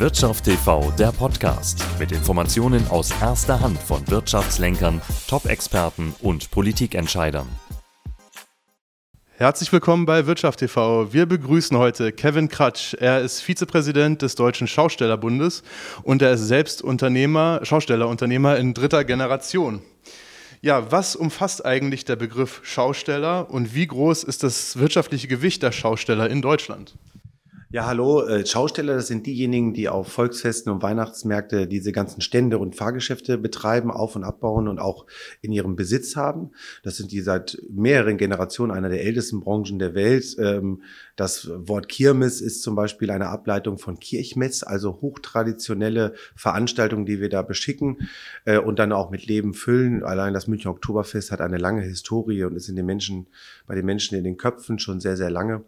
Wirtschaft TV, der Podcast mit Informationen aus erster Hand von Wirtschaftslenkern, Top-Experten und Politikentscheidern. Herzlich willkommen bei Wirtschaft TV. Wir begrüßen heute Kevin Kratsch. Er ist Vizepräsident des Deutschen Schaustellerbundes und er ist selbst Unternehmer, Schaustellerunternehmer in dritter Generation. Ja, was umfasst eigentlich der Begriff Schausteller und wie groß ist das wirtschaftliche Gewicht der Schausteller in Deutschland? Ja, hallo. Äh, Schausteller, das sind diejenigen, die auf Volksfesten und Weihnachtsmärkte diese ganzen Stände und Fahrgeschäfte betreiben, auf- und abbauen und auch in ihrem Besitz haben. Das sind die seit mehreren Generationen einer der ältesten Branchen der Welt. Ähm, das Wort Kirmes ist zum Beispiel eine Ableitung von Kirchmess, also hochtraditionelle Veranstaltungen, die wir da beschicken äh, und dann auch mit Leben füllen. Allein das München Oktoberfest hat eine lange Historie und ist in den Menschen, bei den Menschen in den Köpfen schon sehr, sehr lange.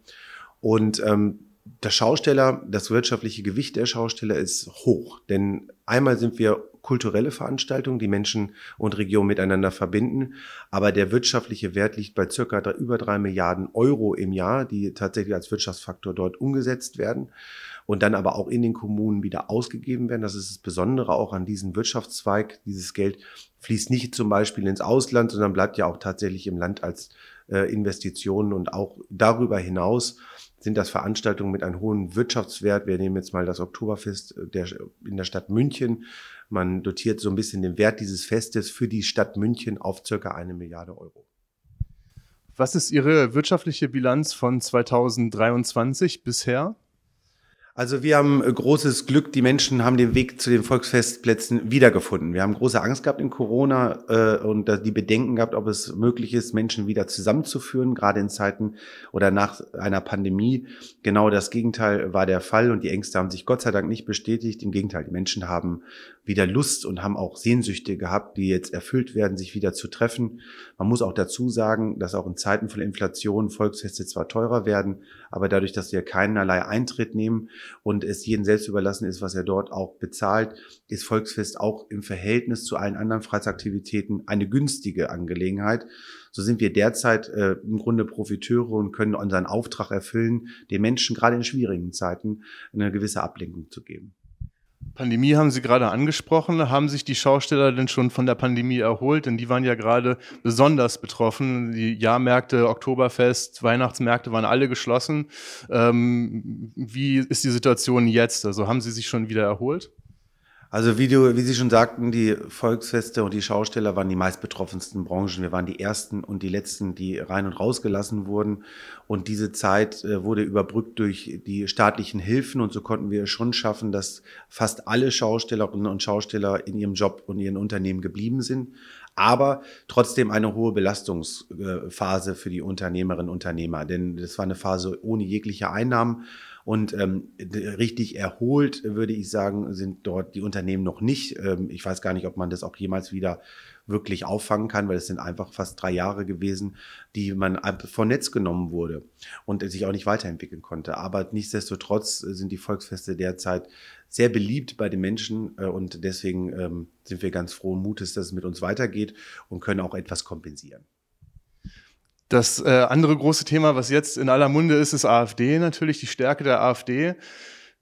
Und ähm, der Schausteller, das wirtschaftliche Gewicht der Schausteller ist hoch. Denn einmal sind wir kulturelle Veranstaltungen, die Menschen und Regionen miteinander verbinden. Aber der wirtschaftliche Wert liegt bei circa über drei Milliarden Euro im Jahr, die tatsächlich als Wirtschaftsfaktor dort umgesetzt werden und dann aber auch in den Kommunen wieder ausgegeben werden. Das ist das Besondere auch an diesem Wirtschaftszweig. Dieses Geld fließt nicht zum Beispiel ins Ausland, sondern bleibt ja auch tatsächlich im Land als äh, Investitionen und auch darüber hinaus sind das Veranstaltungen mit einem hohen Wirtschaftswert. Wir nehmen jetzt mal das Oktoberfest der, in der Stadt München. Man dotiert so ein bisschen den Wert dieses Festes für die Stadt München auf circa eine Milliarde Euro. Was ist Ihre wirtschaftliche Bilanz von 2023 bisher? Also wir haben äh, großes Glück, die Menschen haben den Weg zu den Volksfestplätzen wiedergefunden. Wir haben große Angst gehabt in Corona äh, und die Bedenken gehabt, ob es möglich ist, Menschen wieder zusammenzuführen, gerade in Zeiten oder nach einer Pandemie. Genau das Gegenteil war der Fall und die Ängste haben sich Gott sei Dank nicht bestätigt. Im Gegenteil, die Menschen haben wieder Lust und haben auch Sehnsüchte gehabt, die jetzt erfüllt werden, sich wieder zu treffen. Man muss auch dazu sagen, dass auch in Zeiten von Inflation Volksfeste zwar teurer werden, aber dadurch, dass wir keinerlei Eintritt nehmen und es jedem selbst überlassen ist, was er dort auch bezahlt, ist Volksfest auch im Verhältnis zu allen anderen Freizeitaktivitäten eine günstige Angelegenheit. So sind wir derzeit äh, im Grunde Profiteure und können unseren Auftrag erfüllen, den Menschen gerade in schwierigen Zeiten eine gewisse Ablenkung zu geben. Pandemie haben Sie gerade angesprochen. Haben sich die Schausteller denn schon von der Pandemie erholt? Denn die waren ja gerade besonders betroffen. Die Jahrmärkte, Oktoberfest, Weihnachtsmärkte waren alle geschlossen. Ähm, wie ist die Situation jetzt? Also haben Sie sich schon wieder erholt? Also wie, du, wie Sie schon sagten, die Volksfeste und die Schausteller waren die meistbetroffensten Branchen. Wir waren die ersten und die letzten, die rein und rausgelassen wurden. Und diese Zeit äh, wurde überbrückt durch die staatlichen Hilfen. Und so konnten wir schon schaffen, dass fast alle Schaustellerinnen und Schausteller in ihrem Job und ihren Unternehmen geblieben sind. Aber trotzdem eine hohe Belastungsphase für die Unternehmerinnen und Unternehmer. Denn das war eine Phase ohne jegliche Einnahmen. Und ähm, richtig erholt, würde ich sagen, sind dort die Unternehmen noch nicht. Ähm, ich weiß gar nicht, ob man das auch jemals wieder wirklich auffangen kann, weil es sind einfach fast drei Jahre gewesen, die man von Netz genommen wurde und sich auch nicht weiterentwickeln konnte. Aber nichtsdestotrotz sind die Volksfeste derzeit sehr beliebt bei den Menschen äh, und deswegen ähm, sind wir ganz frohen Mutes, dass es mit uns weitergeht und können auch etwas kompensieren. Das äh, andere große Thema, was jetzt in aller Munde ist, ist AfD natürlich, die Stärke der AfD.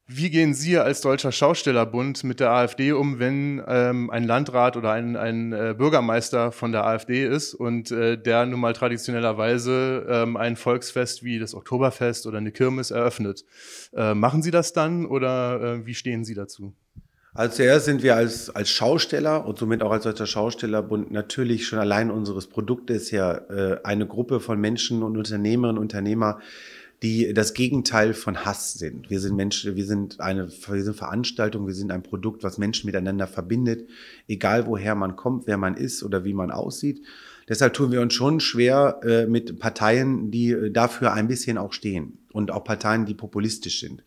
Wie gehen Sie als Deutscher Schaustellerbund mit der AfD um, wenn ähm, ein Landrat oder ein, ein äh, Bürgermeister von der AfD ist und äh, der nun mal traditionellerweise ähm, ein Volksfest wie das Oktoberfest oder eine Kirmes eröffnet? Äh, machen Sie das dann oder äh, wie stehen Sie dazu? Also zuerst sind wir als, als Schausteller und somit auch als Deutscher Schaustellerbund natürlich schon allein unseres Produktes her äh, eine Gruppe von Menschen und Unternehmerinnen und Unternehmer, die das Gegenteil von Hass sind. Wir sind Menschen, wir sind eine, wir sind Veranstaltung, wir sind ein Produkt, was Menschen miteinander verbindet, egal woher man kommt, wer man ist oder wie man aussieht. Deshalb tun wir uns schon schwer äh, mit Parteien, die dafür ein bisschen auch stehen und auch Parteien, die populistisch sind.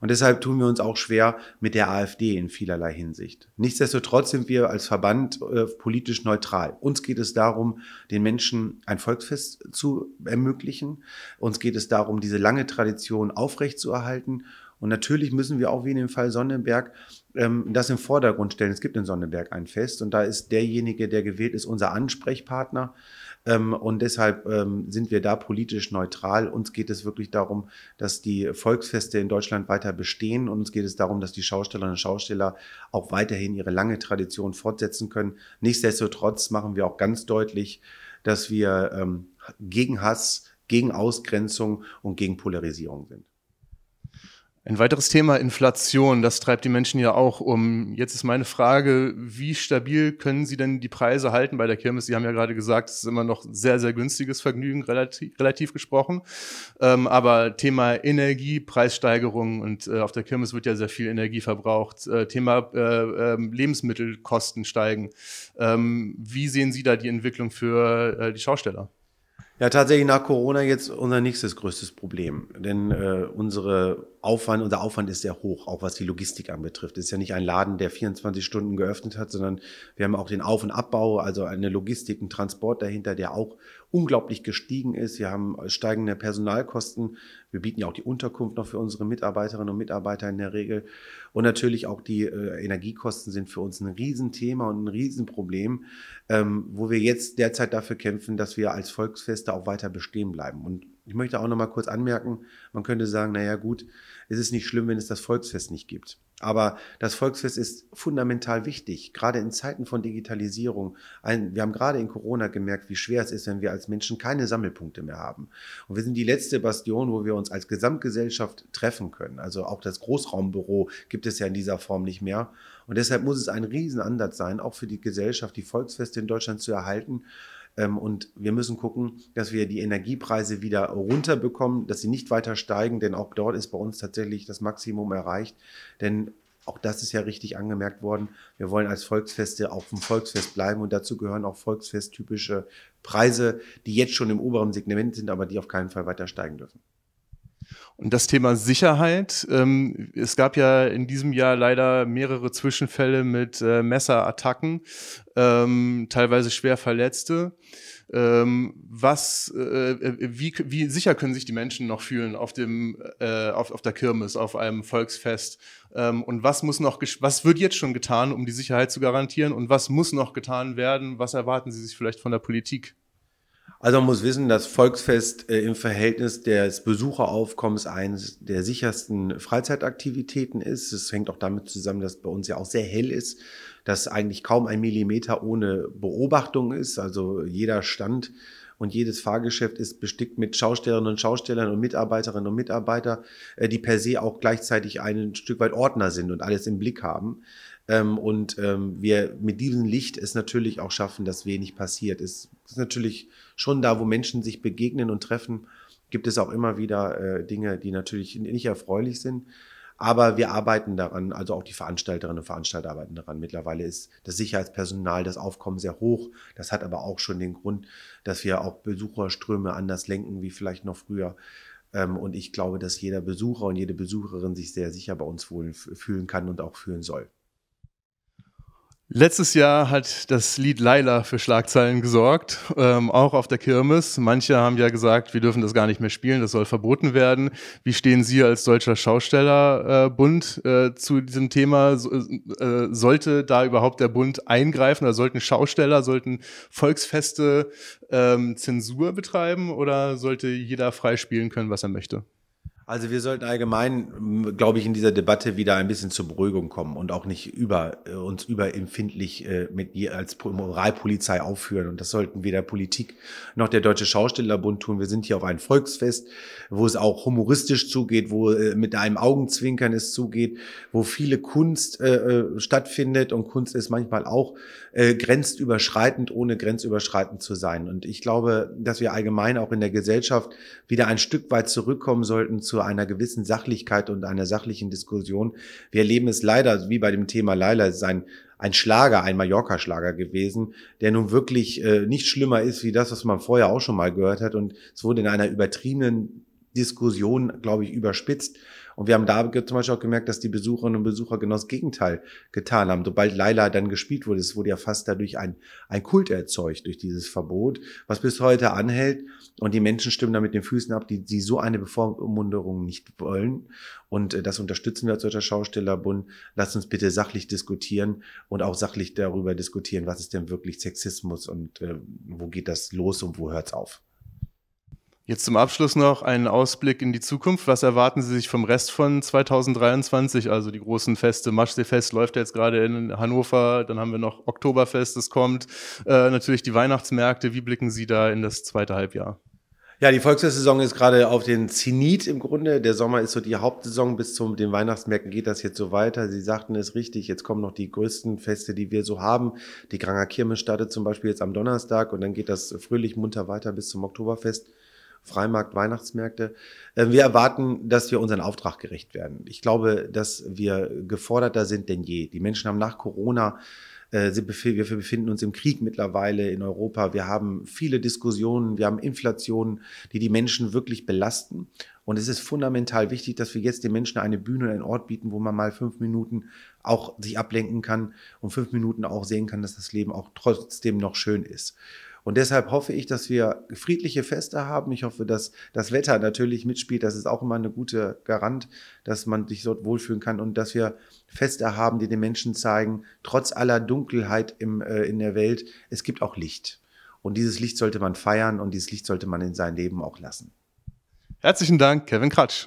Und deshalb tun wir uns auch schwer mit der AfD in vielerlei Hinsicht. Nichtsdestotrotz sind wir als Verband äh, politisch neutral. Uns geht es darum, den Menschen ein Volksfest zu ermöglichen. Uns geht es darum, diese lange Tradition aufrechtzuerhalten. Und natürlich müssen wir auch wie in dem Fall Sonnenberg ähm, das im Vordergrund stellen. Es gibt in Sonnenberg ein Fest und da ist derjenige, der gewählt ist, unser Ansprechpartner Ähm, und deshalb ähm, sind wir da politisch neutral. Uns geht es wirklich darum, dass die Volksfeste in Deutschland weiter bestehen. Und uns geht es darum, dass die Schaustellerinnen und Schausteller auch weiterhin ihre lange Tradition fortsetzen können. Nichtsdestotrotz machen wir auch ganz deutlich, dass wir ähm, gegen Hass, gegen Ausgrenzung und gegen Polarisierung sind. Ein weiteres Thema Inflation, das treibt die Menschen ja auch um. Jetzt ist meine Frage, wie stabil können Sie denn die Preise halten bei der Kirmes? Sie haben ja gerade gesagt, es ist immer noch sehr, sehr günstiges Vergnügen, relativ, relativ gesprochen. Ähm, aber Thema Energie, Preissteigerung und äh, auf der Kirmes wird ja sehr viel Energie verbraucht. Äh, Thema äh, ähm, Lebensmittelkosten steigen. Ähm, wie sehen Sie da die Entwicklung für äh, die Schausteller? Ja, tatsächlich nach Corona jetzt unser nächstes größtes Problem. Denn äh, unsere Aufwand, unser Aufwand ist sehr hoch, auch was die Logistik anbetrifft. Es ist ja nicht ein Laden, der 24 Stunden geöffnet hat, sondern wir haben auch den Auf- und Abbau, also eine Logistik, einen Transport dahinter, der auch unglaublich gestiegen ist. Wir haben steigende Personalkosten. Wir bieten ja auch die Unterkunft noch für unsere Mitarbeiterinnen und Mitarbeiter in der Regel. Und natürlich auch die äh, Energiekosten sind für uns ein Riesenthema und ein Riesenproblem, ähm, wo wir jetzt derzeit dafür kämpfen, dass wir als Volksfeste auch weiter bestehen bleiben. Und ich möchte auch noch mal kurz anmerken, man könnte sagen, naja gut, es ist nicht schlimm, wenn es das Volksfest nicht gibt. Aber das Volksfest ist fundamental wichtig, gerade in Zeiten von Digitalisierung. Ein, wir haben gerade in Corona gemerkt, wie schwer es ist, wenn wir als Menschen keine Sammelpunkte mehr haben. Und wir sind die letzte Bastion, wo wir uns als Gesamtgesellschaft treffen können. Also auch das Großraumbüro gibt es ja in dieser Form nicht mehr. Und deshalb muss es ein Riesenansatz sein, auch für die Gesellschaft, die Volksfeste in Deutschland zu erhalten und wir müssen gucken, dass wir die Energiepreise wieder runterbekommen, dass sie nicht weiter steigen, denn auch dort ist bei uns tatsächlich das Maximum erreicht. Denn auch das ist ja richtig angemerkt worden. Wir wollen als Volksfeste auch vom Volksfest bleiben und dazu gehören auch volksfesttypische Preise, die jetzt schon im oberen Segment sind, aber die auf keinen Fall weiter steigen dürfen. Und das Thema Sicherheit. Ähm, es gab ja in diesem Jahr leider mehrere Zwischenfälle mit äh, Messerattacken, ähm, teilweise schwer Verletzte. Ähm, was, äh, wie, wie sicher können sich die Menschen noch fühlen auf dem, äh, auf, auf der Kirmes, auf einem Volksfest? Ähm, und was muss noch, was wird jetzt schon getan, um die Sicherheit zu garantieren? Und was muss noch getan werden? Was erwarten Sie sich vielleicht von der Politik? Also man muss wissen, das Volksfest äh, im Verhältnis des Besucheraufkommens eines der sichersten Freizeitaktivitäten ist. Es hängt auch damit zusammen, dass bei uns ja auch sehr hell ist, dass eigentlich kaum ein Millimeter ohne Beobachtung ist. Also jeder Stand und jedes Fahrgeschäft ist bestickt mit Schaustellerinnen und Schaustellern und Mitarbeiterinnen und Mitarbeiter, äh, die per se auch gleichzeitig ein Stück weit Ordner sind und alles im Blick haben. Ähm, und ähm, wir mit diesem Licht es natürlich auch schaffen, dass wenig passiert. Es ist natürlich schon da, wo Menschen sich begegnen und treffen, gibt es auch immer wieder äh, Dinge, die natürlich nicht erfreulich sind. Aber wir arbeiten daran, also auch die Veranstalterinnen und Veranstalter arbeiten daran. Mittlerweile ist das Sicherheitspersonal, das Aufkommen sehr hoch. Das hat aber auch schon den Grund, dass wir auch Besucherströme anders lenken wie vielleicht noch früher. Ähm, und ich glaube, dass jeder Besucher und jede Besucherin sich sehr sicher bei uns fühlen kann und auch fühlen soll. Letztes Jahr hat das Lied Laila für Schlagzeilen gesorgt, ähm, auch auf der Kirmes. Manche haben ja gesagt, wir dürfen das gar nicht mehr spielen, das soll verboten werden. Wie stehen Sie als deutscher Schaustellerbund äh, äh, zu diesem Thema? Äh, sollte da überhaupt der Bund eingreifen oder sollten Schausteller, sollten Volksfeste ähm, Zensur betreiben oder sollte jeder frei spielen können, was er möchte? Also wir sollten allgemein, glaube ich, in dieser Debatte wieder ein bisschen zur Beruhigung kommen und auch nicht über äh, uns überempfindlich äh, mit ihr als Moralpolizei aufführen. Und das sollten weder Politik noch der Deutsche Schaustellerbund tun. Wir sind hier auf ein Volksfest, wo es auch humoristisch zugeht, wo äh, mit einem Augenzwinkern es zugeht, wo viele Kunst äh, stattfindet und Kunst ist manchmal auch grenzüberschreitend, ohne grenzüberschreitend zu sein. Und ich glaube, dass wir allgemein auch in der Gesellschaft wieder ein Stück weit zurückkommen sollten zu zu einer gewissen Sachlichkeit und einer sachlichen Diskussion. Wir erleben es leider, wie bei dem Thema Laila, es ist ein, ein Schlager, ein Mallorca-Schlager gewesen, der nun wirklich äh, nicht schlimmer ist wie das, was man vorher auch schon mal gehört hat. Und es wurde in einer übertriebenen Diskussion, glaube ich, überspitzt. Und wir haben da zum Beispiel auch gemerkt, dass die Besucherinnen und Besucher genau das Gegenteil getan haben. Sobald Laila dann gespielt wurde, es wurde ja fast dadurch ein, ein Kult erzeugt durch dieses Verbot, was bis heute anhält. Und die Menschen stimmen da mit den Füßen ab, die, die so eine Bevormunderung nicht wollen. Und äh, das unterstützen wir als Deutscher Schaustellerbund. Lasst uns bitte sachlich diskutieren und auch sachlich darüber diskutieren, was ist denn wirklich Sexismus und äh, wo geht das los und wo hört's auf. Jetzt zum Abschluss noch einen Ausblick in die Zukunft. Was erwarten Sie sich vom Rest von 2023? Also die großen Feste, Maschseefest läuft jetzt gerade in Hannover, dann haben wir noch Oktoberfest, das kommt. Äh, natürlich die Weihnachtsmärkte. Wie blicken Sie da in das zweite Halbjahr? Ja, die Volksfestsaison ist gerade auf den Zenit im Grunde. Der Sommer ist so die Hauptsaison. Bis zum den Weihnachtsmärkten geht das jetzt so weiter. Sie sagten es richtig. Jetzt kommen noch die größten Feste, die wir so haben. Die Granger Kirmes startet zum Beispiel jetzt am Donnerstag und dann geht das fröhlich munter weiter bis zum Oktoberfest. Freimarkt, Weihnachtsmärkte. Äh, wir erwarten, dass wir unseren Auftrag gerecht werden. Ich glaube, dass wir geforderter sind denn je. Die Menschen haben nach Corona äh, wir befinden uns im Krieg mittlerweile in Europa. Wir haben viele Diskussionen, wir haben Inflationen, die die Menschen wirklich belasten. Und es ist fundamental wichtig, dass wir jetzt den Menschen eine Bühne und einen Ort bieten, wo man mal fünf Minuten auch sich ablenken kann und fünf Minuten auch sehen kann, dass das Leben auch trotzdem noch schön ist. Und deshalb hoffe ich, dass wir friedliche Feste haben. Ich hoffe, dass das Wetter natürlich mitspielt. Das ist auch immer eine gute Garant, dass man sich dort wohlfühlen kann und dass wir Feste haben, die den Menschen zeigen, trotz aller Dunkelheit im, äh, in der Welt, es gibt auch Licht. Und dieses Licht sollte man feiern und dieses Licht sollte man in sein Leben auch lassen. Herzlichen Dank, Kevin Kratsch.